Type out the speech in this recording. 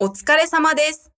お疲れ様です。